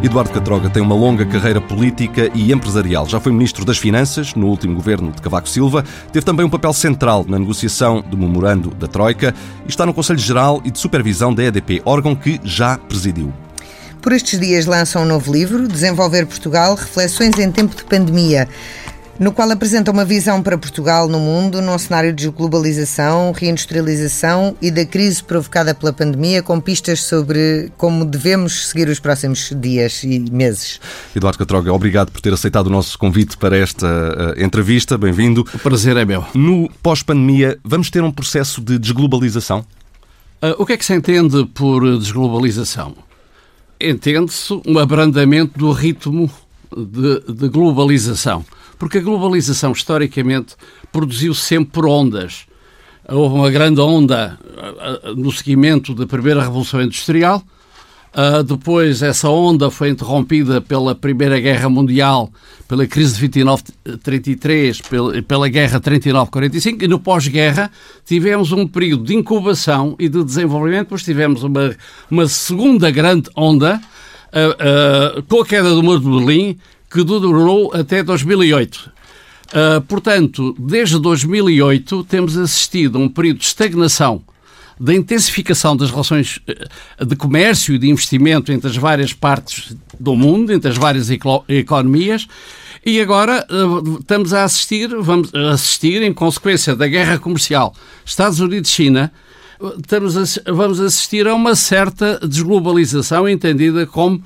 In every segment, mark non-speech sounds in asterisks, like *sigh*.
Eduardo Catroga tem uma longa carreira política e empresarial. Já foi Ministro das Finanças no último governo de Cavaco Silva, teve também um papel central na negociação do memorando da Troika e está no Conselho Geral e de Supervisão da EDP, órgão que já presidiu. Por estes dias lança um novo livro, Desenvolver Portugal, Reflexões em Tempo de Pandemia no qual apresenta uma visão para Portugal no mundo num cenário de globalização, reindustrialização e da crise provocada pela pandemia, com pistas sobre como devemos seguir os próximos dias e meses. Eduardo Catroga, obrigado por ter aceitado o nosso convite para esta uh, entrevista. Bem-vindo. O prazer é meu. No pós-pandemia, vamos ter um processo de desglobalização? Uh, o que é que se entende por desglobalização? Entende-se um abrandamento do ritmo de, de globalização porque a globalização, historicamente, produziu sempre ondas. Houve uma grande onda no seguimento da primeira Revolução Industrial, Uh, depois, essa onda foi interrompida pela Primeira Guerra Mundial, pela crise de 29-33, pela, pela Guerra 39-45, e no pós-guerra tivemos um período de incubação e de desenvolvimento, depois tivemos uma, uma segunda grande onda, uh, uh, com a queda do Muro de Berlim, que durou até 2008. Uh, portanto, desde 2008 temos assistido a um período de estagnação da intensificação das relações ah, de comércio e de investimento entre as várias partes do mundo, entre as várias economias, e agora uh, estamos a assistir, vamos assistir em consequência da guerra comercial Estados Unidos-China, estamos a, vamos assistir a uma certa desglobalização entendida como,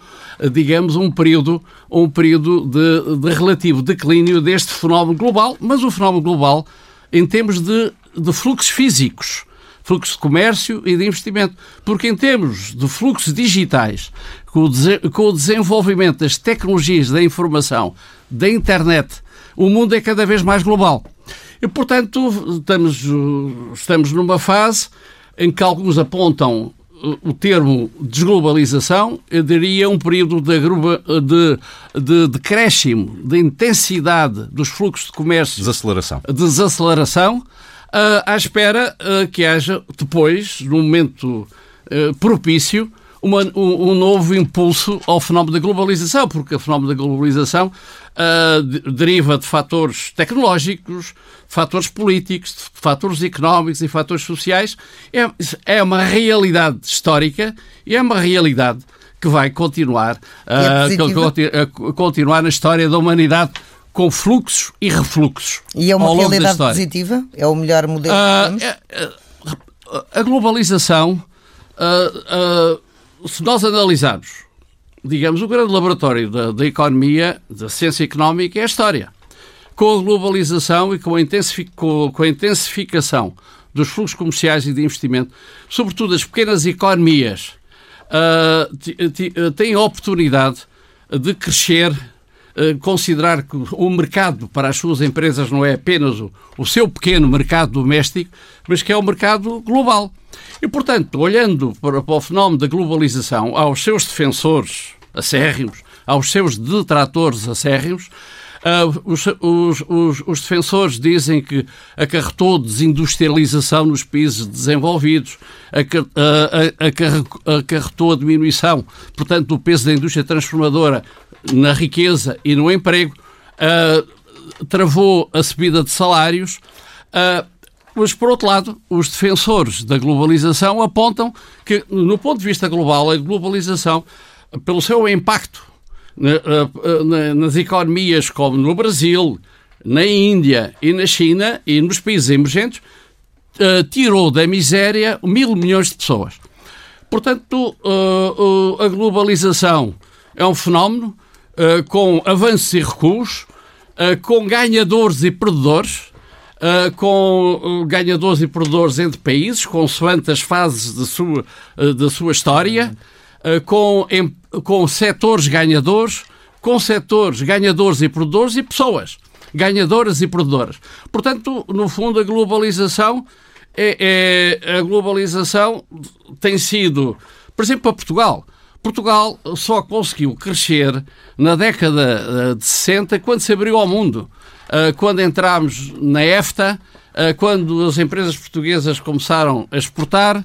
digamos, um período, um período de, de relativo declínio deste fenómeno global, mas o fenómeno global em termos de, de fluxos físicos fluxos de comércio e de investimento. Porque, em termos de fluxos digitais, com o, com o, desenvolvimento das tecnologias da informação, da internet, o mundo é cada vez mais global. E, portanto, estamos, estamos numa fase em que alguns apontam uh, o termo desglobalização, eu diria um período de, de, de decréscimo, de intensidade dos fluxos de comércio. Desaceleração. Desaceleração, uh, à espera uh, que haja depois, num momento uh, propício, uma, um, um, novo impulso ao fenómeno da globalização, porque o fenómeno da globalização uh, deriva de fatores tecnológicos, de fatores políticos, de fatores económicos e fatores sociais. É, é uma realidade histórica e é uma realidade que vai continuar uh, a continuar na história da humanidade com fluxos e refluxos. E é uma realidade positiva? É o melhor modelo uh, que temos? a globalização Uh, uh, se nós analisarmos, digamos, o grande laboratório da, da economia, da ciência económica é a história. Com a globalização e com a, com, a intensificação dos fluxos comerciais e de investimento, sobretudo as pequenas economias, uh, têm a oportunidade de crescer considerar que o mercado para as suas empresas não é apenas o, o seu pequeno mercado doméstico, mas que é o mercado global. E, portanto, olhando para, para o fenómeno da globalização, aos seus defensores acérrimos, aos seus detratores acérrimos, Uh, os, os, os, os, defensores dizem que acarretou desindustrialização nos países desenvolvidos, acarretou a diminuição, portanto, do peso da indústria transformadora na riqueza e no emprego, uh, travou a subida de salários. Uh, mas, por outro lado, os defensores da globalização apontam que, no ponto de vista global, a globalização, pelo seu impacto nas economias como no Brasil, na Índia e na China e nos países emergentes, tirou da miséria mil milhões de pessoas. Portanto, a globalização é um fenómeno com avanços e recuos, com ganhadores e perdedores, com ganhadores e perdedores entre países, consoante as fases da sua, da sua história, com, em, com setores ganhadores, com setores ganhadores e perdedores e pessoas ganhadoras e perdedoras. Portanto, no fundo, a globalização é, é, a globalização tem sido, por exemplo, para Portugal, Portugal só conseguiu crescer na década eh, de 60 quando se abriu ao mundo. Eh, quando entramos na EFTA, eh, quando as empresas portuguesas começaram a exportar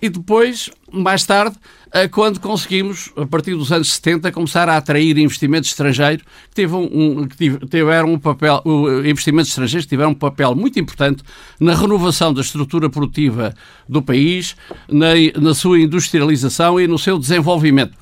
e depois, mais tarde, eh, quando conseguimos, a partir dos anos 70, começar a atrair investimentos estrangeiros que, teve um, que tiveram um papel, investimentos estrangeiros tiveram um papel muito importante na renovação da estrutura produtiva do país, na, na sua industrialização e no seu desenvolvimento.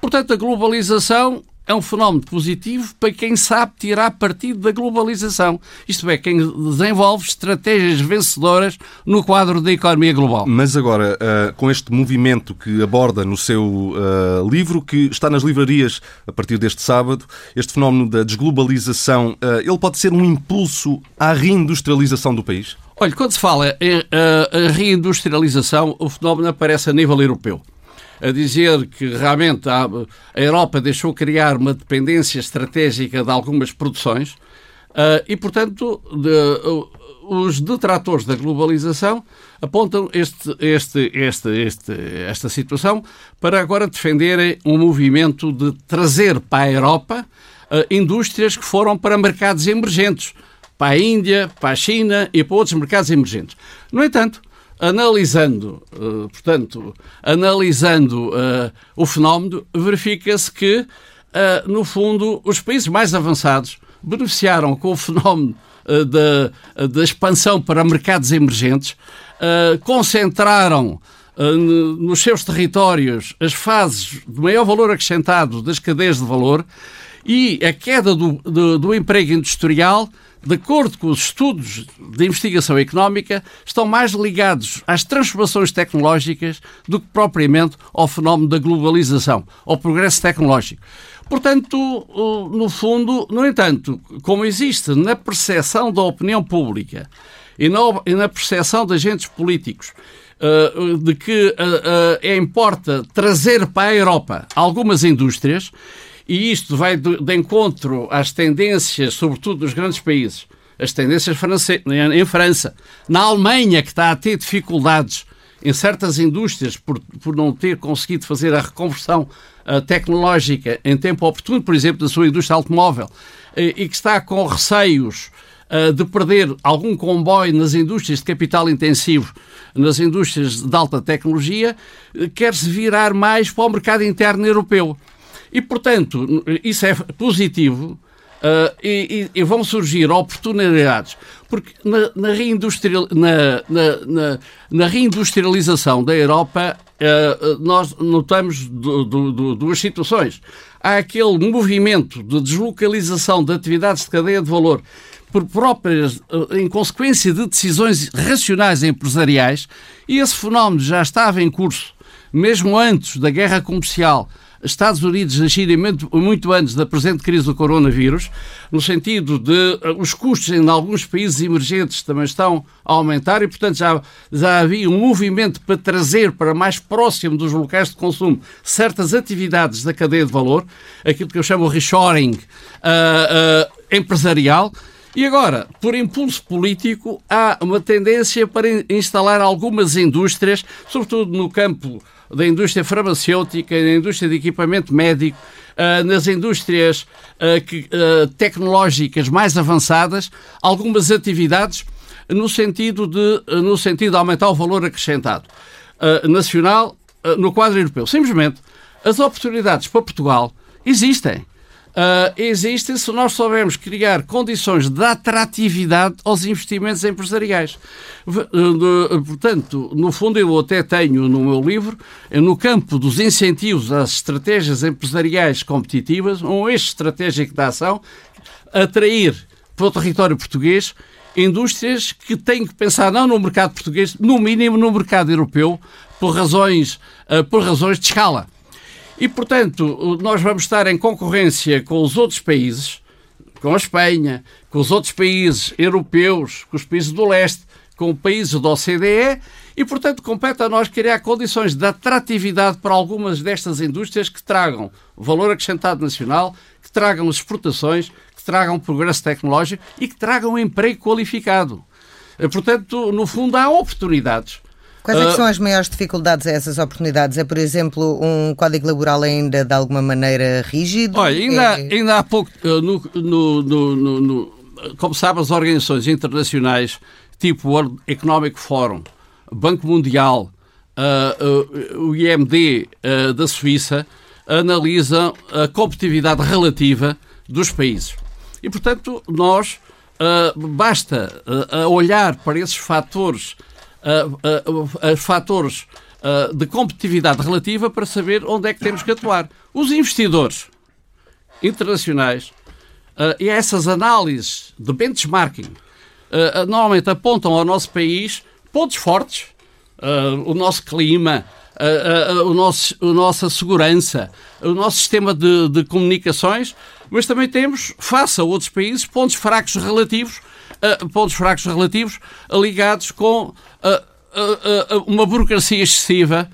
Portanto, a globalização é um fenómeno positivo para quem sabe tirar partido da globalização. Isto é, quem desenvolve estratégias vencedoras no quadro da economia global. Mas agora, uh, com este movimento que aborda no seu uh, livro, que está nas livrarias a partir deste sábado, este fenómeno da desglobalização, uh, ele pode ser um impulso à reindustrialização do país? Olha, quando se fala em reindustrialização, o fenómeno aparece a nível europeu a dizer que realmente a, a Europa deixou criar uma dependência estratégica de algumas produções uh, e, portanto, de, uh, os detratores da globalização apontam este, este, este, este, esta situação para agora defenderem um movimento de trazer para a Europa uh, indústrias que foram para mercados emergentes, para a Índia, para a China e para outros mercados emergentes. No entanto, analisando, uh, portanto, analisando uh, o fenómeno, verifica-se que, uh, no fundo, os países mais avançados beneficiaram com o fenómeno da, da expansão para mercados emergentes, concentraram nos seus territórios as fases de maior valor acrescentado das cadeias de valor e a queda do, do, do emprego industrial de acordo com os estudos de investigação económica, estão mais ligados às transformações tecnológicas do que propriamente ao fenómeno da globalização, ao progresso tecnológico. Portanto, no fundo, no entanto, como existe na percepção da opinião pública e na percepção de agentes políticos eh, de que eh, eh, é importa trazer para a Europa algumas indústrias, e isto vai de, de encontro às tendências, sobretudo dos grandes países, as tendências em França, na Alemanha, que está a ter dificuldades em certas indústrias por, por não ter conseguido fazer a reconversão uh, tecnológica em tempo oportuno, por exemplo, da sua indústria automóvel, uh, e que está com receios uh, de perder algum comboio nas indústrias de capital intensivo, nas indústrias de alta tecnologia, quer-se virar mais para o mercado interno europeu. E, portanto, isso é positivo uh, e, e, vão surgir oportunidades, porque na, na, reindustrial, na, na, na reindustrialização da Europa uh, nós notamos do, do, do, duas situações. Há aquele movimento de deslocalização de atividades de cadeia de valor por próprias, em consequência de decisões racionais empresariais, e esse fenómeno já estava em curso, mesmo antes da guerra comercial Estados Unidos a China muito, muito antes da presente crise do coronavírus, no sentido de uh, os custos em alguns países emergentes também estão a aumentar e, portanto, já, já havia um movimento para trazer para mais próximo dos locais de consumo certas atividades da cadeia de valor, aquilo que eu chamo reshoring uh, uh, empresarial. E agora, por impulso político, há uma tendência para instalar algumas indústrias, sobretudo no campo da indústria farmacêutica, da indústria de equipamento médico, uh, nas indústrias que, uh, tecnológicas mais avançadas, algumas atividades no sentido de, no sentido de aumentar o valor acrescentado nacional no quadro europeu. Simplesmente, as oportunidades para Portugal existem uh, existem se nós soubermos criar condições de atratividade aos investimentos empresariais. Uh, portanto, no fundo, eu até tenho no meu livro, no campo dos incentivos às estratégias empresariais competitivas, um eixo estratégico da ação, atrair para o território português indústrias que têm que pensar não no mercado português, no mínimo no mercado europeu, por razões, uh, por razões de escala. E, portanto, nós vamos estar em concorrência com os outros países, com a Espanha, com os outros países europeus, com os países do leste, com países da OCDE e, portanto, compete a nós criar condições de atratividade para algumas destas indústrias que tragam valor acrescentado nacional, que tragam exportações, que tragam progresso tecnológico e que tragam emprego qualificado. Portanto, no fundo, há oportunidades Quais é são as maiores dificuldades a essas oportunidades? É, por exemplo, um código laboral ainda de alguma maneira rígido? Olha, ainda, é... ainda há pouco, eh, no, no, no, no, como sabe, as organizações internacionais, tipo World Economic Forum, Banco Mundial, o IMD da Suíça, analisam a competitividade relativa dos países. E, portanto, nós basta olhar para esses fatores, fatores de competitividade relativa para saber onde é que temos que atuar. Os investidores internacionais e essas análises de benchmarking normalmente apontam ao nosso país pontos fortes, o nosso clima, o nosso, a nossa segurança, o nosso sistema de, de, comunicações, mas também temos, face a outros países, pontos fracos relativos, uh, pontos fracos relativos ligados com uh, uma burocracia excessiva,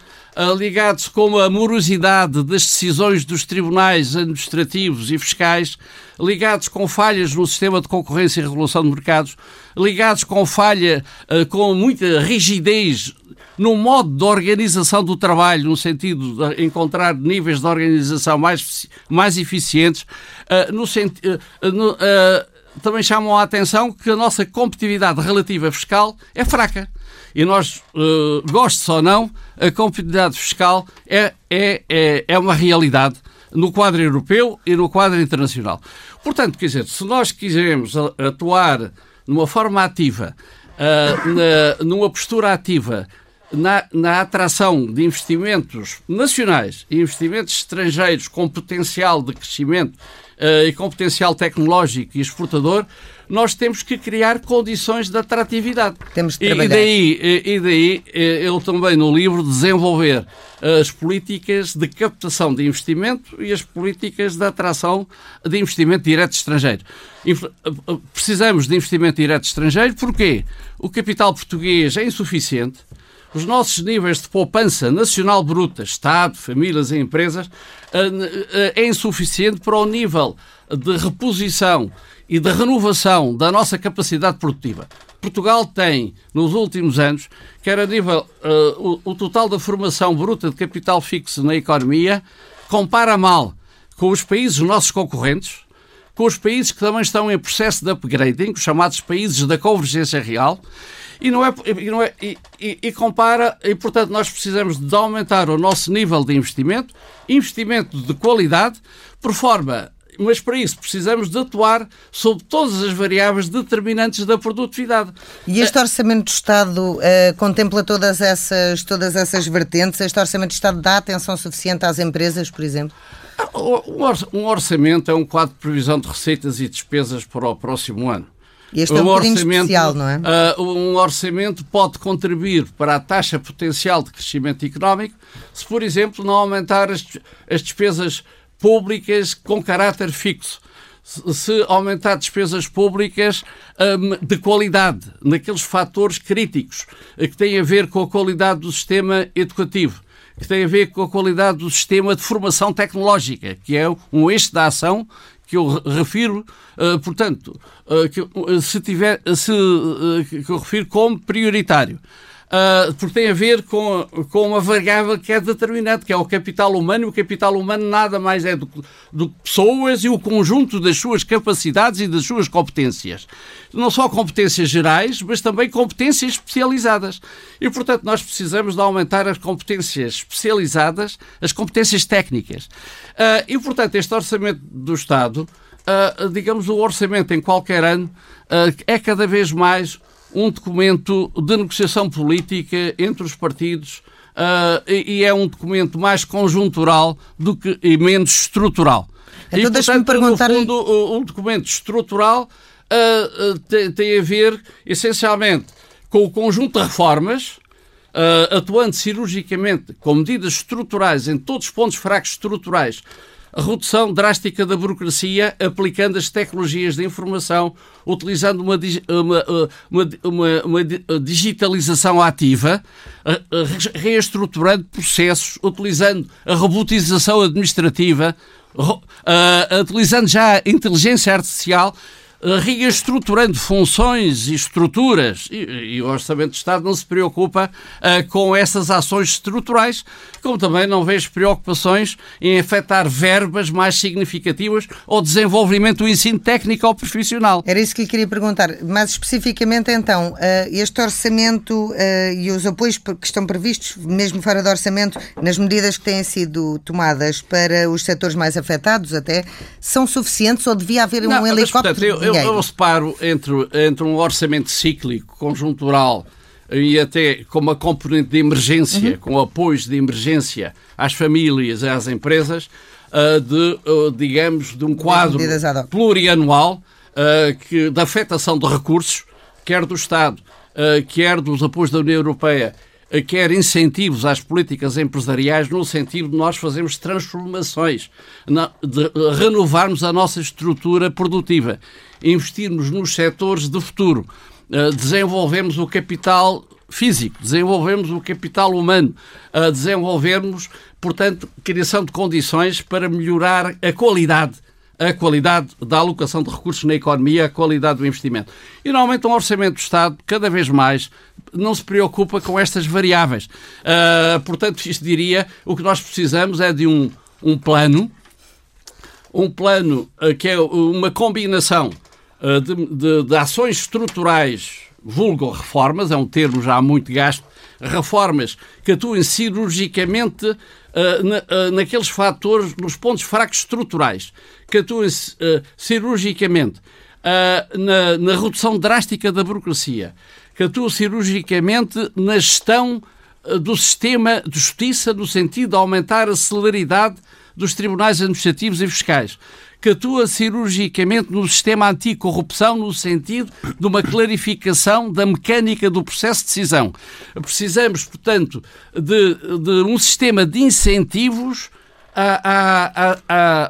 ligados com a morosidade das decisões dos tribunais administrativos e fiscais, ligados com falhas no sistema de concorrência e regulação de mercados, ligados com falha, com muita rigidez no modo de organização do trabalho, no sentido de encontrar níveis de organização mais, mais eficientes, uh, no sentido. Uh, também chamam a atenção que a nossa competitividade relativa fiscal é fraca. E nós, uh, gostes ou não, a competitividade fiscal é, é, é, é uma realidade no quadro europeu e no quadro internacional. Portanto, quer dizer, se nós quisermos atuar numa forma ativa, uh, na, numa postura ativa na, na atração de investimentos nacionais e investimentos estrangeiros com potencial de crescimento uh, e com potencial tecnológico e exportador, nós temos que criar condições de atratividade. Temos de trabalhar. E, daí, e, daí eu também no livro desenvolver as políticas de captação de investimento e as políticas de atração de investimento direto estrangeiro. Precisamos de investimento direto estrangeiro, porquê? O capital português é insuficiente, os nossos níveis de poupança nacional bruta, Estado, famílias e empresas, eh, eh, é insuficiente para o nível de reposição e de renovação da nossa capacidade produtiva. Portugal tem, nos últimos anos, quer a nível, uh, o, o, total da formação bruta de capital fixo na economia, compara mal com os países nossos concorrentes, com os países que também estão em processo de upgrading, os chamados países da convergência real, e não é, e, não é e, e, e, compara, e portanto nós precisamos de aumentar o nosso nível de investimento, investimento de qualidade, por forma mas para isso precisamos de atuar sobre todas as variáveis determinantes da produtividade. E este Orçamento do Estado uh, contempla todas essas, todas essas vertentes? Este Orçamento do Estado dá atenção suficiente às empresas, por exemplo? Ah, um orçamento é um quadro de previsão de receitas e despesas para o próximo ano. Este é um, um orçamento especial, não é? Uh, um orçamento pode contribuir para a taxa potencial de crescimento económico se, por exemplo, não aumentar as, as despesas públicas com caráter fixo se aumentar despesas públicas um, de qualidade, naqueles fatores críticos que têm a ver com a qualidade do sistema educativo, que têm a ver com a qualidade do sistema de formação tecnológica, que é um eixo da ação que eu refiro, uh, portanto, uh, que, uh, se tiver, se, que eu refiro como prioritário. Porque tem a ver com, com uma variável que é determinante, que é o capital humano, e o capital humano nada mais é do, que pessoas e o conjunto das suas capacidades e das suas competências. Não só competências gerais, mas também competências especializadas. E, portanto, nós precisamos de aumentar as competências especializadas, as competências técnicas. Uh, e, portanto, este orçamento do Estado, uh, digamos, o orçamento em qualquer ano, é cada vez mais um documento de negociação política entre os partidos e, e, é um documento mais conjuntural do que, e menos estrutural. Então, e, portanto, perguntar... no fundo, um documento estrutural tem, tem a ver, essencialmente, com o conjunto de reformas uh, atuando cirurgicamente com medidas estruturais em todos os pontos fracos estruturais, redução drástica da burocracia, aplicando as tecnologias de informação, utilizando uma, uma, uma, uma digitalização ativa, reestruturando processos, utilizando a robotização administrativa, utilizando já a inteligência artificial reestruturando funções e estruturas. E, e, o Orçamento de Estado não se preocupa uh, com essas ações estruturais, como também não vejo preocupações em afetar verbas mais significativas ou desenvolvimento do ensino técnico ou profissional. Era isso que lhe queria perguntar. Mais especificamente, então, uh, este orçamento uh, e os apoios que estão previstos, mesmo fora do orçamento, nas medidas que têm sido tomadas para os setores mais afetados, até, são suficientes ou devia haver um não, helicóptero? Mas, portanto, eu, eu, eu separo entre, entre um orçamento cíclico, conjuntural e até com uma componente de emergência, uhum. com apoios de emergência às famílias e às empresas, uh, de, uh, digamos, de um quadro plurianual uh, que, da afetação de recursos, quer do Estado, quer dos apoios da União Europeia, quer incentivos às políticas empresariais no sentido de nós fazermos transformações, de renovarmos a nossa estrutura produtiva, investirmos nos setores de futuro, eh, desenvolvemos o capital físico, desenvolvemos o capital humano, desenvolvermos, portanto, criação de condições para melhorar a qualidade a qualidade da alocação de recursos na economia, a qualidade do investimento. E, normalmente, um orçamento do Estado, cada vez mais, não se preocupa com estas variáveis. Uh, portanto, isto diria, o que nós precisamos é de um, um plano, um plano uh, que é uma combinação de, de, de ações estruturais, vulgo reformas, é um termo já muito gasto, reformas que atuem cirurgicamente uh, na, uh, naqueles fatores, nos pontos fracos estruturais, que atuem uh, cirurgicamente na, na, redução drástica da burocracia, que atuem cirurgicamente na gestão do sistema de justiça, no sentido de aumentar a celeridade dos tribunais administrativos e fiscais, que atua cirurgicamente no sistema anticorrupção, no sentido de uma clarificação da mecânica do processo de decisão. Precisamos, portanto, de, de um sistema de incentivos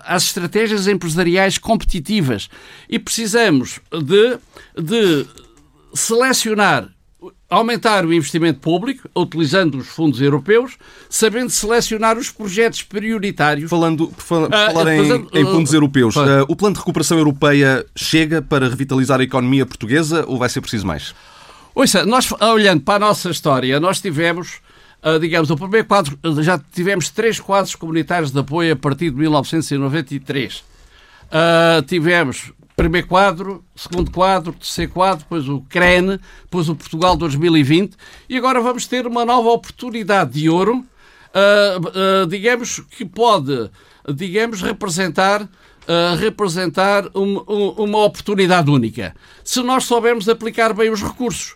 às estratégias empresariais competitivas e precisamos de, de selecionar aumentar o investimento público, utilizando os fundos europeus, sabendo selecionar os projetos prioritários. Falando, por falar, uh, falar em, em, fundos uh, europeus, uh, o plano de recuperação europeia chega para revitalizar a economia portuguesa ou vai ser preciso mais? Ouça, nós, olhando para a nossa história, nós tivemos, digamos, o primeiro quadro, já tivemos três quadros comunitários de apoio a partir de 1993. Uh, tivemos primeiro quadro, segundo quadro, terceiro quadro, depois o CREN, depois o Portugal 2020 e agora vamos ter uma nova oportunidade de ouro, uh, uh, digamos, que pode, digamos, representar, uh, representar um, um, uma oportunidade única, se nós soubermos aplicar bem os recursos.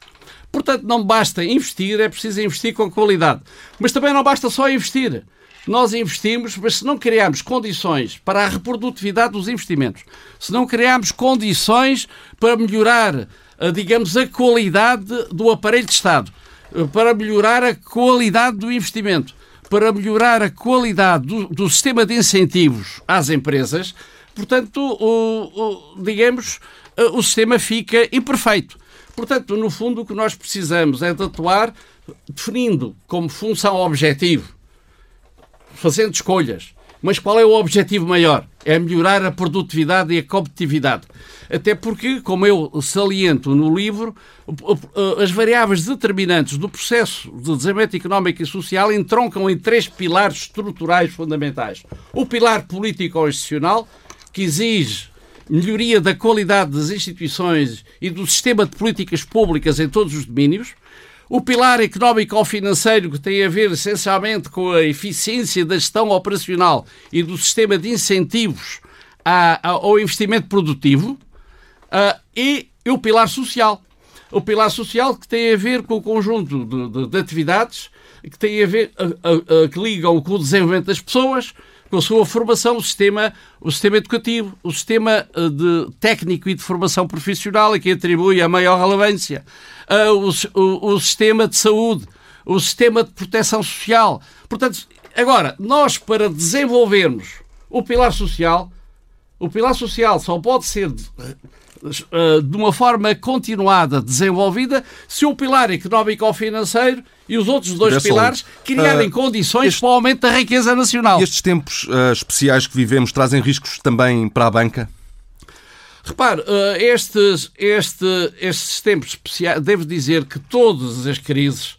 Portanto, não basta investir, é preciso investir com qualidade. Mas também não basta só investir nós investimos, mas se não criarmos condições para a reprodutividade dos investimentos, se não criarmos condições para melhorar, eh, digamos, a qualidade do aparelho de Estado, eh, para melhorar a qualidade do investimento, para melhorar a qualidade do, do sistema de incentivos às empresas, portanto, o, o, digamos, eh, o sistema fica imperfeito. Portanto, no fundo, o que nós precisamos é de atuar definindo como função objetivo fazendo escolhas. Mas qual é o objetivo maior? É melhorar a produtividade e a competitividade. Até porque, como eu saliento no livro, as variáveis determinantes do processo de desenvolvimento económico e social entroncam em três pilares estruturais fundamentais. O pilar político-institucional, que exige melhoria da qualidade das instituições e do sistema de políticas públicas em todos os domínios. O pilar económico ou financeiro, que tem a ver essencialmente com a eficiência da gestão operacional e do sistema de incentivos ao investimento produtivo, uh, e o pilar social. O pilar social que tem a ver com o conjunto de, de, de atividades que tem a ver, que ligam com o desenvolvimento das pessoas, com a sua formação, o sistema, o sistema educativo, o sistema eh, de técnico e de formação profissional, a que atribui a maior relevância, uh, o, o, o sistema de saúde, o sistema de proteção social. Portanto, agora, nós para desenvolvermos o pilar social, o pilar social só pode ser eh, de uma forma continuada desenvolvida se o pilar económico ou financeiro e os outros dois pilares criarem uh, condições este, para o aumento da riqueza nacional. Estes tempos uh, especiais que vivemos trazem riscos também para a banca? Repare, estes, este, estes tempos especiais, devo dizer que todas as crises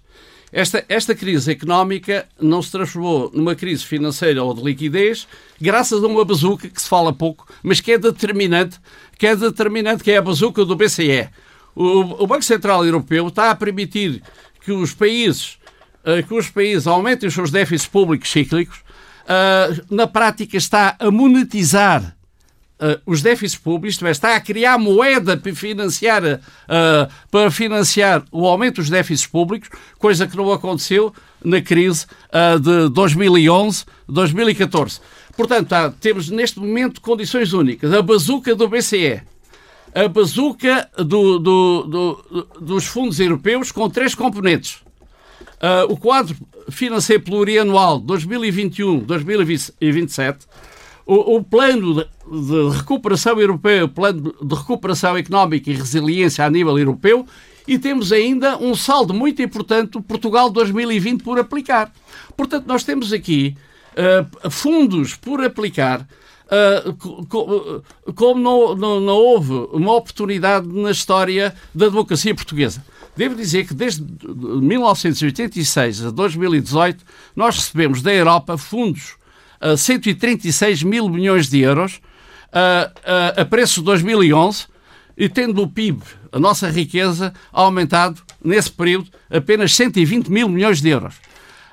esta, esta crise económica não se transformou numa crise financeira ou de liquidez graças a uma bazuca que se fala pouco, mas que é determinante, que é determinante, que é a bazuca do BCE. O Banco Central Europeu está a permitir que os países, uh, que os países aumentem os seus déficits públicos cíclicos, uh, na prática está a monetizar Uh, os déficits públicos, isto é, está a criar moeda para financiar, para financiar o aumento dos déficits públicos, coisa que não aconteceu na crise de 2011, 2014. Portanto, temos neste momento condições únicas. A bazuca do BCE, a bazuca do, do, do, dos fundos europeus com três componentes. o quadro financeiro plurianual 2021-2027 o, o plano de, de, recuperação europeu, o plano de recuperação económica e resiliência a nível europeu, e temos ainda um saldo muito importante, Portugal 2020, por aplicar. Portanto, nós temos aqui uh, fundos por aplicar. Uh, como não, não, não, houve uma oportunidade na história da democracia portuguesa. Devo dizer que desde 1986 a 2018 nós recebemos da Europa fundos 136 mil milhões de euros a, a, a preço de 2011 e tendo o PIB, a nossa riqueza, aumentado nesse período apenas 120 mil milhões de euros.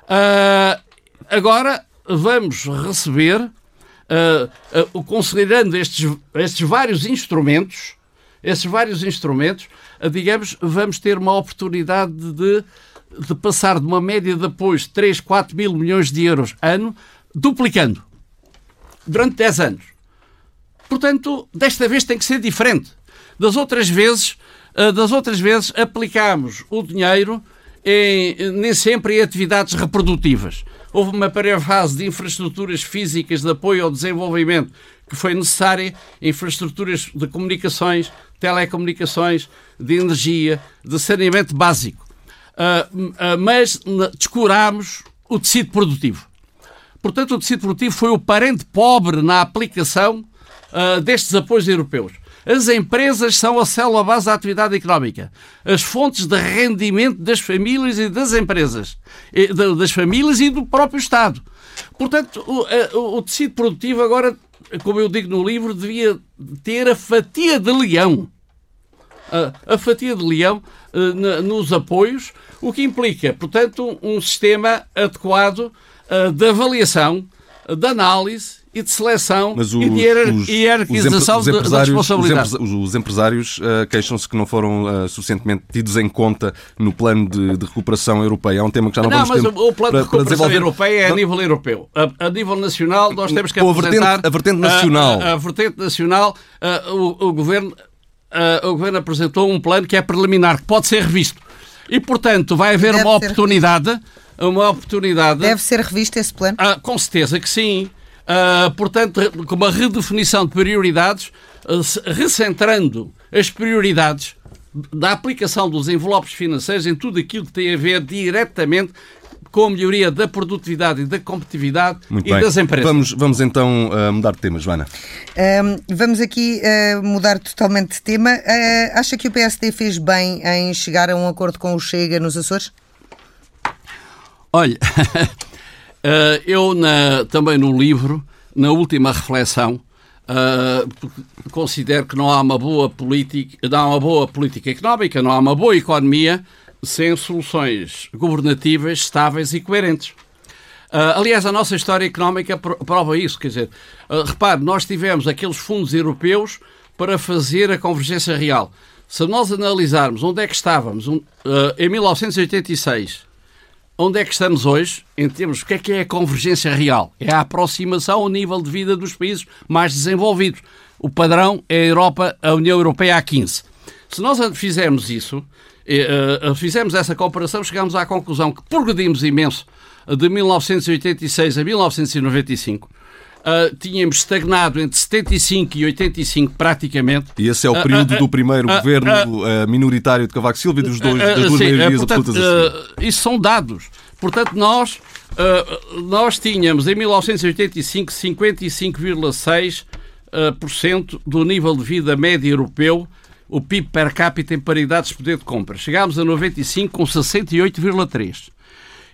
Uh, agora vamos receber, uh, uh, considerando estes, estes vários instrumentos, esses vários instrumentos, digamos, vamos ter uma oportunidade de, de passar de uma média de apoios de 3, 4 mil milhões de euros ano duplicando durante 10 anos. Portanto, desta vez tem que ser diferente. Das outras vezes, eh, das outras vezes aplicámos o dinheiro em, nem sempre em atividades reprodutivas. Houve uma primeira fase de infraestruturas físicas de apoio ao desenvolvimento que foi necessária, infraestruturas de comunicações, telecomunicações, de energia, de saneamento básico. Uh, uh, mas descurámos o tecido produtivo. Portanto, o tecido produtivo foi o parente pobre na aplicação uh, destes apoios europeus. As empresas são a célula base da atividade económica, as fontes de rendimento das famílias e das empresas, das famílias e do próprio Estado. Portanto, o, o tecido produtivo agora, como eu digo no livro, devia ter a fatia de leão. A, a fatia de leão uh, nos apoios, o que implica, portanto, um sistema adequado uh, de avaliação, de análise e de seleção Mas os, e de hierarquização os, os da responsabilidade. Os, os empresários uh, queixam-se que não foram uh, suficientemente tidos em conta no plano de, de, recuperação europeia. É um tema que já não, não vamos ter... Não, mas o plano para, de recuperação europeia é a nível europeu. A, a, nível nacional nós temos que apresentar... A vertente, a vertente nacional. A, a, vertente nacional, o, o, governo, o governo apresentou um plano que é preliminar, que pode ser revisto. E, portanto, vai haver Deve uma oportunidade uma oportunidade. Deve ser revisto esse plano? Ah, com certeza que sim. Uh, portanto, com uma redefinição de prioridades, uh, recentrando as prioridades da aplicação dos envelopes financeiros em tudo aquilo que tem a ver diretamente com a melhoria da produtividade e da competitividade Muito e bem. das empresas. Vamos, vamos então uh, mudar de tema, Joana. vamos aqui uh, mudar totalmente de tema. Uh, acha que o PSD fez bem em chegar a um acordo com o Chega nos Açores? Olha, *laughs* eh, eu na, também no livro, na última reflexão, uh, considero que não há uma boa política, não há uma boa política económica, não há uma boa economia sem soluções governativas estáveis e coerentes. Uh, aliás, a nossa história económica prova isso. Quer dizer, uh, repare, nós tivemos aqueles fundos europeus para fazer a convergência real. Se nós analisarmos onde é que estávamos um, uh, em 1986 Onde é que estamos hoje em termos o que é que é a convergência real? É a aproximação ao nível de vida dos países mais desenvolvidos. O padrão é a Europa, a União Europeia há 15. Se nós fizermos isso, uh, fizermos essa comparação, chegamos à conclusão que progredimos imenso de 1986 a 1995 uh, tínhamos estagnado entre 75 e 85 praticamente. E esse é o ah, período uh, do primeiro governo minoritário de Cavaco Silva e dos dois, das duas sim, maiorias portanto, absolutas Isso são dados. Portanto, nós, nós tínhamos em 1985 55,6 uh, do nível de vida médio europeu, o PIB per capita em paridade de poder de compra. Chegámos a 95 com 68,3.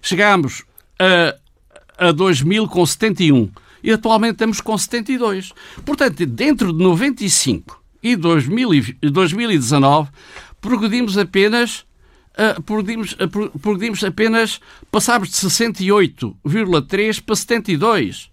Chegámos a, a 2000 com 71 e atualmente estamos com 72. Portanto, dentro de 95 e 2000, 2019, progredimos apenas uh, progredimos, uh, progredimos apenas, passámos de 68,3 para 72.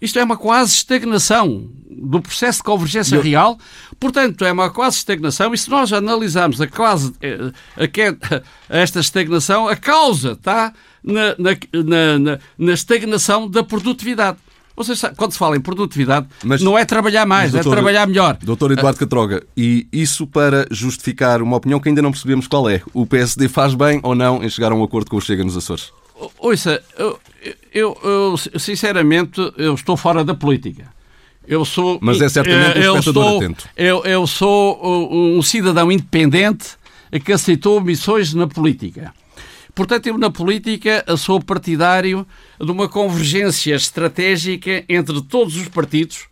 Isto é uma quase estagnação do processo de convergência Eu... real. Portanto, é uma quase estagnação. E se nós analisarmos a quase eh, a, a *laughs* esta estagnação, a causa está na, na, na, na estagnação da produtividade. Vocês sabem, quando se fala em produtividade, mas, não é trabalhar mais, doutor, é trabalhar melhor. Doutor Eduardo Catroga, e isso para justificar uma opinião que ainda não percebemos qual é. O PSD faz bem ou não em chegar a um acordo com o Chega nos Açores? Ouça, eu, eu, eu sinceramente eu estou fora da política. Eu sou. Mas é certamente um eu espectador atento. Eu, eu sou um cidadão independente que aceitou missões na política. Portanto, eu na política sou partidário de uma convergência estratégica entre todos os partidos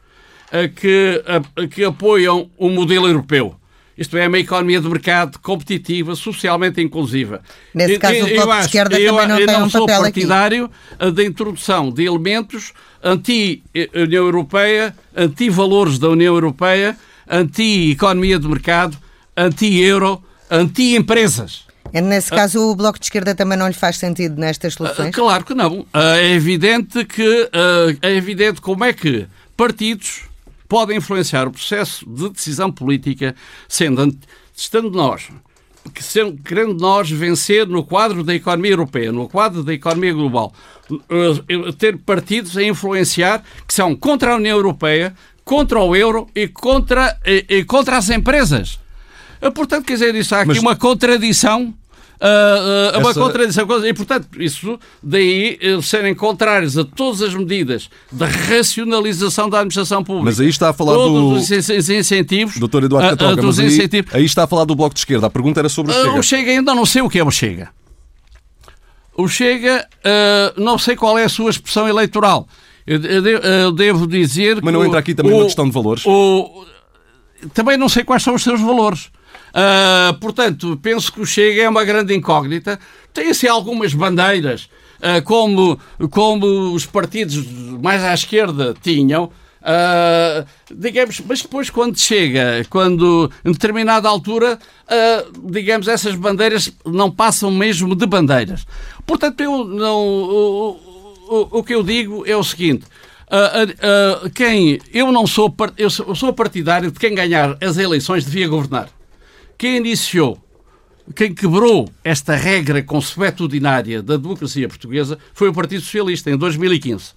eh, que, eh, que apoiam o modelo europeu. Isto é, uma economia de mercado competitiva, socialmente inclusiva. Nesse caso, o Bloco de Esquerda eu, também não eu tem não um sou papel partidário aqui. da introdução de elementos anti-União Europeia, anti-valores da União Europeia, anti-economia de mercado, anti-euro, anti-empresas. É, nesse ah. caso, o Bloco de Esquerda também não lhe faz sentido nestas ah, soluções? Claro que não. Ah, é evidente que é evidente como é que partidos podem influenciar o processo de decisão política, sendo estando nós que sendo, querendo nós vencer no quadro da economia europeia, no quadro da economia global, ter partidos a influenciar que são contra a União Europeia, contra o euro e contra, e, e contra as empresas. Portanto, quer dizer, isso há aqui Mas... uma contradição Uh, uh, uma Essa... contradição. E, portanto, isso daí uh, serem contrários a todas as medidas da racionalização da administração pública. Mas aí está a falar todos do... os incentivos. Doutor Eduardo ah, Catroga, mas aí, incentivos... aí está a falar do Bloco de Esquerda. A pergunta era sobre o Chega. o Chega ainda não sei o que é o Chega. O Chega, não sei qual é a sua expressão eleitoral. Eu, eu, eu devo dizer Mas não entra aqui também o, uma questão de valores? O, também não sei quais são os seus valores. Uh, portanto, penso que o Chega é uma grande incógnita. Tem-se assim, algumas bandeiras, uh, como, como os partidos mais à esquerda tinham. Uh, digamos, mas depois quando chega, quando em determinada altura, uh, digamos, essas bandeiras não passam mesmo de bandeiras. Portanto, eu não, o, o, o que eu digo é o seguinte: uh, quem eu não sou, eu sou partidário de quem ganhar as eleições devia governar. Quem iniciou, quem quebrou esta regra consuetudinária da democracia portuguesa foi o Partido Socialista, em 2015.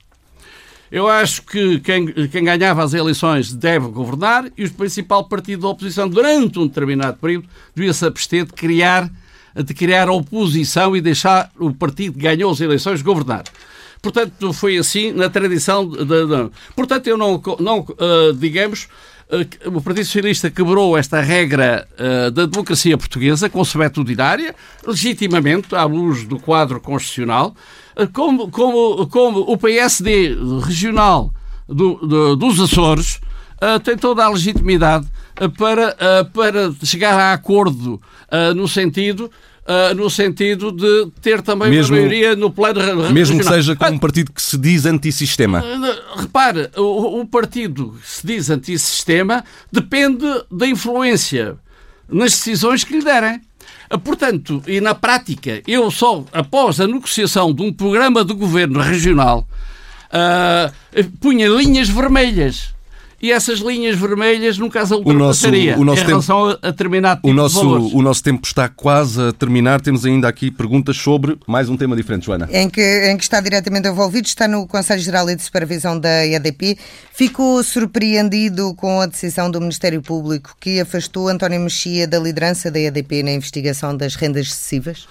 Eu acho que quem, quem, ganhava as eleições deve governar e o principal partido da oposição, durante um determinado período, devia se abster de criar, de criar oposição e deixar o partido que ganhou as eleições governar. Portanto, foi assim na tradição. De, de, portanto, eu não, não uh, digamos, o Partido Socialista quebrou esta regra uh, da democracia portuguesa, consuetudinária, legitimamente, à luz do quadro constitucional, como, como, como o PSD regional do, do, dos Açores tem toda a legitimidade para, para chegar a acordo no sentido uh, no sentido de ter também mesmo, uma maioria no plano regional. Mesmo que seja com um partido que se diz antissistema. Uh, repare, o, o partido que se diz antissistema depende da influência nas decisões que lhe derem. Ah, portanto, e na prática, eu só após a negociação de um programa de governo regional uh, punha linhas vermelhas e essas linhas vermelhas no caso ultrapassaria o nosso, o nosso em relação tempo, a determinado tipo o nosso, de valores. O nosso tempo está quase a terminar. Temos ainda aqui perguntas sobre mais um tema diferente, Joana. Em que, em que está diretamente envolvido, está no Conselho Geral de Supervisão da EDP. Ficou surpreendido com a decisão do Ministério Público que afastou António Mexia da liderança da EDP na investigação das rendas excessivas?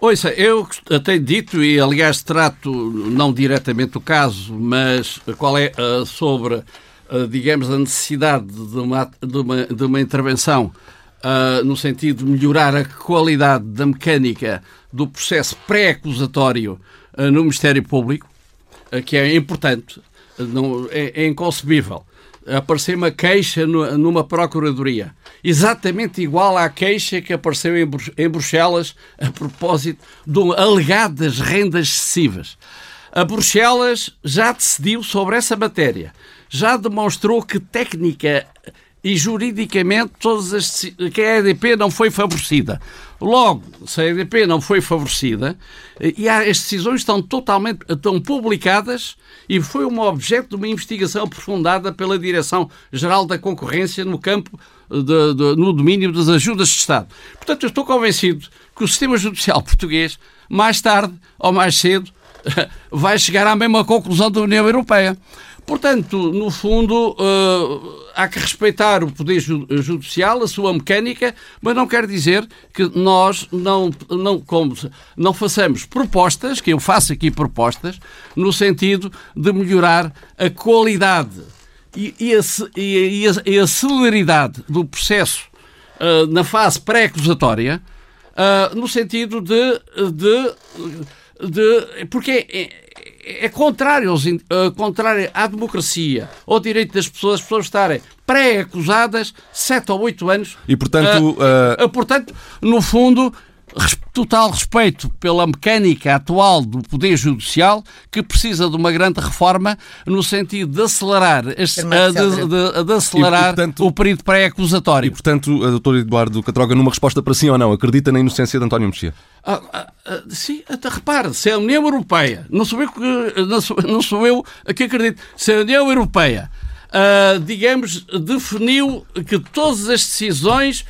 Ouça, eu tenho dito, e aliás trato não diretamente o caso, mas qual é uh, sobre digamos, a necessidade de uma, de uma, de uma intervenção uh, no sentido de melhorar a qualidade da mecânica do processo pré-acusatório uh, no Ministério Público, uh, que é importante, não, é, é, inconcebível apareceu uma queixa numa procuradoria, exatamente igual à queixa que apareceu em Bruxelas a propósito de alegadas rendas excessivas. A Bruxelas já decidiu sobre essa matéria, já demonstrou que técnica e juridicamente todas as, que a EDP não foi favorecida. Logo, se a EDP não foi favorecida, e as decisões estão totalmente estão publicadas e foi um objeto de uma investigação aprofundada pela Direção-Geral da Concorrência no campo, de, de, no domínio das ajudas de Estado. Portanto, eu estou convencido que o sistema judicial português, mais tarde ou mais cedo, *laughs* vai chegar à mesma conclusão da União Europeia. Portanto, no fundo, uh, há que respeitar o Poder Judicial, a sua mecânica, mas não quer dizer que nós não, não, como, não façamos propostas, que eu faço aqui propostas, no sentido de melhorar a qualidade e, e, a, e, a, e a, celeridade do processo uh, na fase pré-acusatória, uh, no sentido de, de de. Porque é, é contrário, aos, uh, contrário à democracia, ao direito das pessoas, as pessoas estarem pré-acusadas sete ou oito anos. E portanto. Uh, uh... portanto, no fundo, total respeito pela mecânica atual do Poder Judicial, que precisa de uma grande reforma no sentido de acelerar, de, de, de acelerar e, portanto, o período pré-acusatório. E, portanto, a doutora Eduardo Catroga, numa resposta para sim ou não, acredita na inocência de António Mexia? Ah, ah, sim, até repare, se a União Europeia, não sou eu que, não sou, não sou eu que acredito, se a União Europeia, ah, digamos, definiu que todas as decisões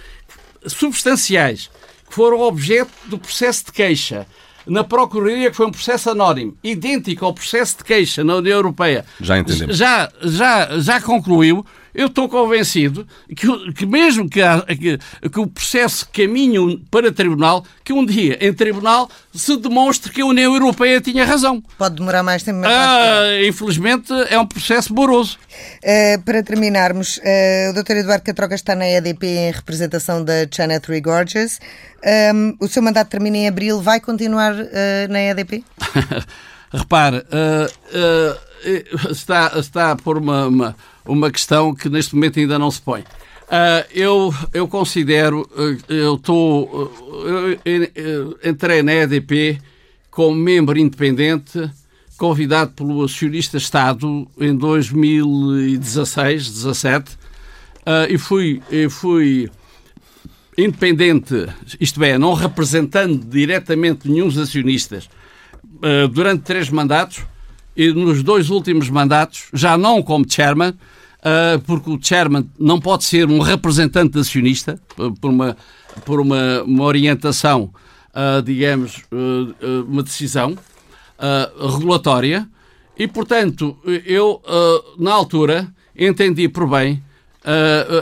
substanciais que foram objeto do processo de queixa na Procuradoria, que foi um processo anónimo, idêntico ao processo de queixa na União Europeia, já entendemos. Já, já, já concluiu. Eu estou convencido que, que mesmo que, que, que, o processo caminhe para tribunal, que um dia em tribunal se demonstre que a União Europeia tinha razão. Pode demorar mais tempo. Ah, infelizmente é um processo moroso. Uh, para terminarmos, uh, o Dr. Eduardo Catroga está na EDP em representação da China Three Gorges. Um, o seu mandato termina em abril, vai continuar uh, na EDP? *laughs* Repare, uh, uh, está, está por uma, uma, uma, questão que neste momento ainda não se põe. eu, eu considero, eu estou, eu entrei na EDP como membro independente, convidado pelo acionista Estado em 2016, 17, e fui, e fui independente, isto é, não representando diretamente nenhum dos acionistas, eh, durante três mandatos e nos dois últimos mandatos, já não como chairman, eh, porque o chairman não pode ser um representante acionista por uma, por uma, uma orientação, eh, digamos, uma decisão regulatória. E, portanto, eu, na altura, entendi por bem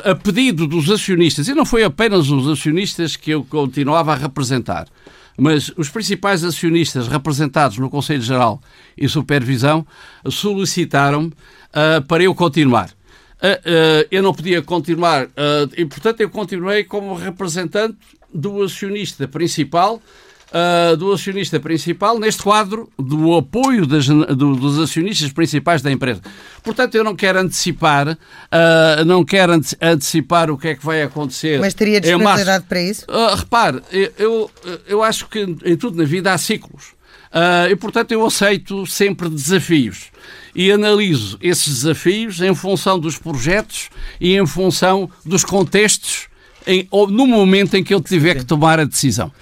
a pedido dos acionistas, e não foi apenas os acionistas que eu continuava a representar, mas os principais acionistas representados no Conselho Geral e Supervisão solicitaram uh, para eu continuar. Uh, uh, eu não podia continuar e, portanto, eu continuei como representante do acionista principal uh, do acionista principal neste quadro do apoio das, do, dos acionistas principais da empresa. Portanto, eu não quero antecipar, uh, não quero antecipar o que é que vai acontecer. Mas teria disponibilidade para isso? Uh, repare, eu, eu acho que em tudo na vida há ciclos. Uh, e, portanto, eu aceito sempre desafios e analiso esses desafios em função dos projetos e em função dos contextos em, ou no momento em que eu tiver que tomar a decisão.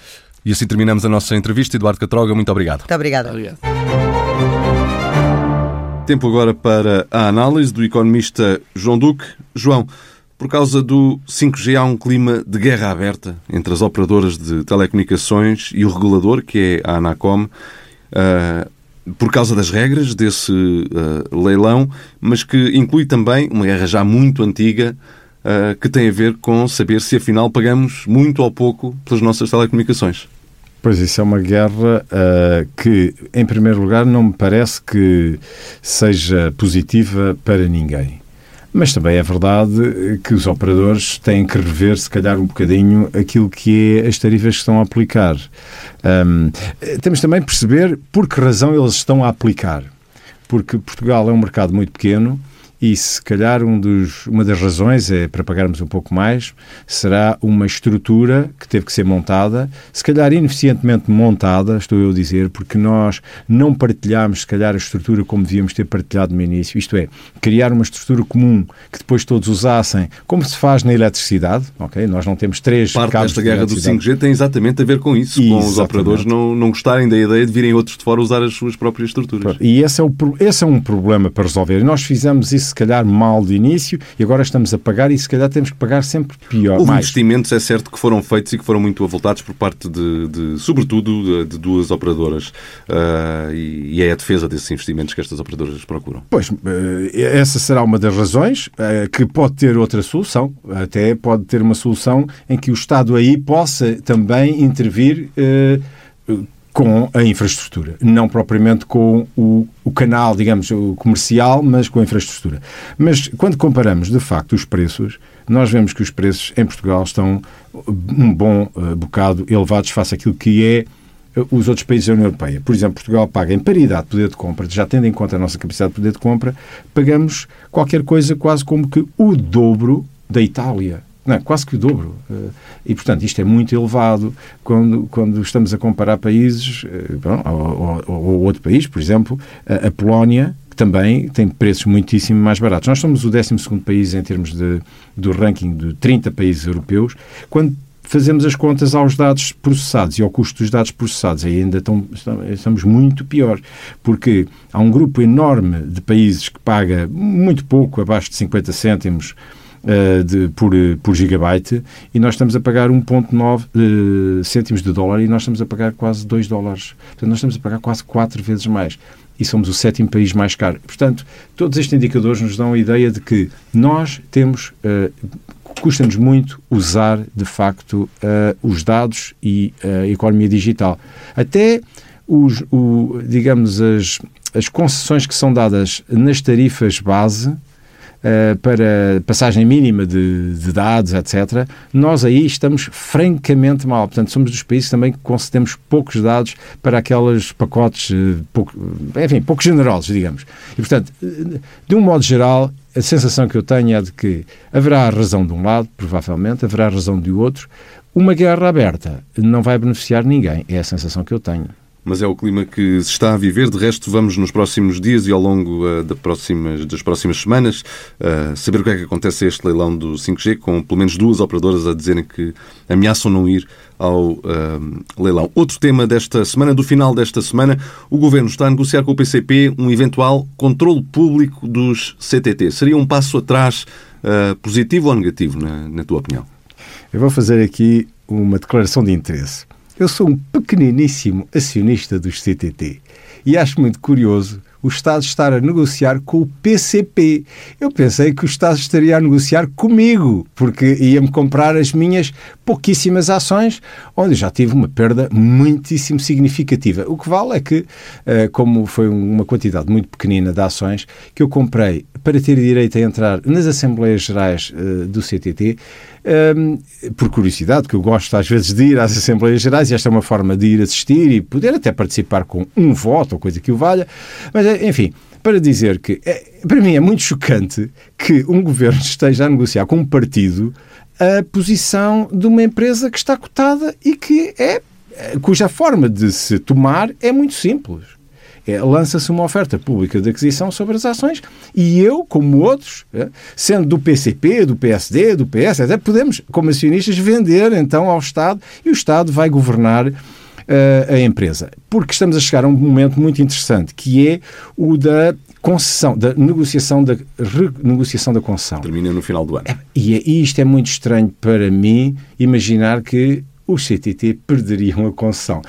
E assim terminamos a nossa entrevista. Eduardo Catroga, muito obrigado. Muito obrigado. obrigado. Tempo agora para a análise do economista João Duque. João, por causa do 5G há um clima de guerra aberta entre as operadoras de telecomunicações e o regulador, que é a Anacom, uh, por causa das regras desse uh, leilão, mas que inclui também uma guerra já muito antiga uh, que tem a ver com saber se afinal pagamos muito ou pouco pelas nossas telecomunicações. Pois isso é uma guerra uh, que, em primeiro lugar, não me parece que seja positiva para ninguém. Mas também é verdade que os operadores têm que rever, se calhar, um bocadinho aquilo que é as tarifas que estão a aplicar. Um, temos também perceber por que razão eles estão a aplicar. Porque Portugal é um mercado muito pequeno e se calhar um dos, uma das razões é para pagarmos um pouco mais será uma estrutura que teve que ser montada, se calhar ineficientemente montada, estou eu a dizer, porque nós não partilhámos se calhar a estrutura como devíamos ter partilhado no início, isto é, criar uma estrutura comum que depois todos usassem, como se faz na eletricidade, ok? Nós não temos três Parte desta guerra do 5G tem exatamente a ver com isso, exatamente. com os operadores não, não gostarem da ideia de virem outros de fora usar as suas próprias estruturas. E esse é, o, esse é um problema para resolver. Nós fizemos isso se calhar mal de início e agora estamos a pagar e se calhar temos que pagar sempre pior. Houve mais. investimentos, é certo, que foram feitos e que foram muito avultados por parte de, de sobretudo, de, de, duas operadoras uh, e, e, é a defesa desses investimentos que estas operadoras procuram. Pois, uh, essa será uma das razões uh, que pode ter outra solução, até pode ter uma solução em que o Estado aí possa também intervir com a infraestrutura, não propriamente com o, o canal, digamos, o comercial, mas com a infraestrutura. Mas quando comparamos, de facto, os preços, nós vemos que os preços em Portugal estão um bom uh, bocado elevados face àquilo que é uh, os outros países da União Europeia. Por exemplo, Portugal paga em paridade de poder de compra, já tendo em conta a nossa capacidade de poder de compra, pagamos qualquer coisa quase como que o dobro da Itália. Não, quase que o dobro. Eh, e, portanto, isto é muito elevado quando, quando estamos a comparar países, eh, bom, ou, ou, ou, outro país, por exemplo, a, a Polónia, que também tem preços muitíssimo mais baratos. Nós somos o 12 país em termos de, do ranking de 30 países europeus, quando fazemos as contas aos dados processados e ao custo dos dados processados, aí ainda estão, estamos muito pior, porque há um grupo enorme de países que paga muito pouco, abaixo de 50 cêntimos, uh, de, por, por gigabyte e nós estamos a pagar 1,9 uh, cêntimos de dólar e nós estamos a pagar quase 2 dólares. Portanto, nós estamos a pagar quase 4 vezes mais e somos o sétimo país mais caro. Portanto, todos estes indicadores nos dão a ideia de que nós temos, custa-nos muito usar, de facto, uh, os dados e a economia digital. Até os, o, digamos, as, as concessões que são dadas nas tarifas base uh, para passagem mínima de, de, dados, etc., nós aí estamos francamente mal. Portanto, somos dos países também que concedemos poucos dados para aqueles pacotes, uh, pouco, enfim, pouco generosos, digamos. E, portanto, de um modo geral, a sensação que eu tenho é de que haverá razão de um lado, provavelmente, haverá razão do outro. Uma guerra aberta não vai beneficiar ninguém, é a sensação que eu tenho mas é o clima que se está a viver. De resto, vamos nos próximos dias e ao longo uh, da próximas, das próximas semanas uh, saber o que é que acontece a este leilão do 5G, com pelo menos duas operadoras a dizerem que ameaçam não ir ao uh, leilão. Outro tema desta semana, do final desta semana, o Governo está a negociar com o PCP um eventual controle público dos CTT. Seria um passo atrás positivo ou negativo, na, na tua opinião? Eu vou fazer aqui uma declaração de interesse. Eu sou um pequeniníssimo acionista dos CTT e acho muito curioso o Estado estar a negociar com o PCP. Eu pensei que o Estado estaria a negociar comigo, porque ia-me comprar as minhas pouquíssimas ações, onde já tive uma perda muitíssimo significativa. O que vale é que, eh, como foi uma quantidade muito pequenina de ações que eu comprei para ter direito a entrar nas Assembleias Gerais uh, do CTT, ehm, por curiosidade, que eu gosto às vezes de ir às Assembleias Gerais e esta é uma forma de ir assistir e poder até participar com um voto ou coisa que o valha, mas eh, enfim, para dizer que é, para mim é muito chocante que um governo *laughs* esteja a negociar com um partido a posição de uma empresa que está cotada e que é cuja forma de se tomar é muito simples. É, lança-se uma oferta pública de aquisição sobre as ações e eu, como outros, é, sendo do PCP, do PSD, do PS, até podemos, como acionistas, vender então ao Estado e o Estado vai governar uh, a empresa. Porque estamos a chegar a um momento muito interessante, que é o da concessão, da negociação da renegociação da concessão. Termina no final do ano. É, e, e isto é muito estranho para mim imaginar que os CTT perderiam a concessão.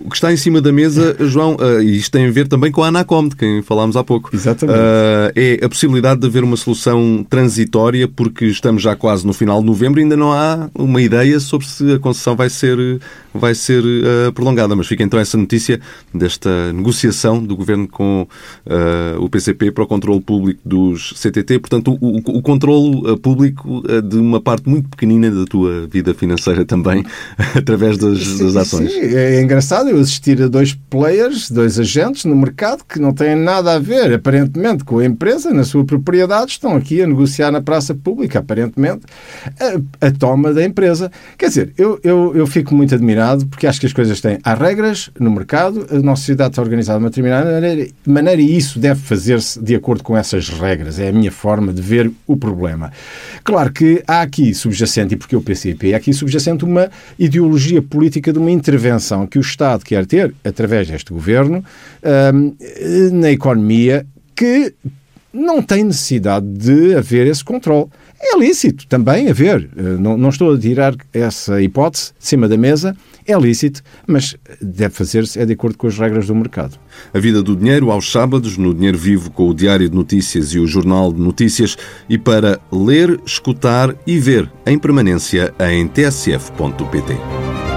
O que está em cima da mesa, João, uh, e isto tem a ver também com a Anacom, de quem falámos há pouco. Exatamente. Uh, é a possibilidade de haver uma solução transitória, porque estamos já quase no final de novembro e ainda não há uma ideia sobre se a concessão vai ser, vai ser uh, prolongada. Mas fica então essa notícia desta negociação do Governo com o PCP para o controle público dos CTT. Portanto, o, o, o controle público de uma parte muito pequenina da tua vida financeira também, *laughs* através das, das ações. Sim, é engraçado passado eu assistir a dois players, dois agentes no mercado que não têm nada a ver, aparentemente, com a empresa, na sua propriedade, estão aqui a negociar na praça pública, aparentemente, a, a toma da empresa. Quer dizer, eu, eu, eu fico muito admirado porque acho que as coisas têm. Há regras no mercado, a nossa sociedade está organizada de uma determinada maneira, maneira e isso deve fazer-se de acordo com essas regras. É a minha forma de ver o problema. Claro que há aqui subjacente, e porque o PCP, há aqui subjacente uma ideologia política de uma intervenção que o Estado quer ter, através deste governo, hum, na economia, que não tem necessidade de haver esse controle. É lícito também haver, eh, não, não estou a tirar essa hipótese de cima da mesa, é lícito, mas deve fazer-se é de acordo com as regras do mercado. A vida do dinheiro aos sábados, no Dinheiro Vivo com o Diário de Notícias e o Jornal de Notícias e para ler, escutar e ver em permanência em tsf.pt.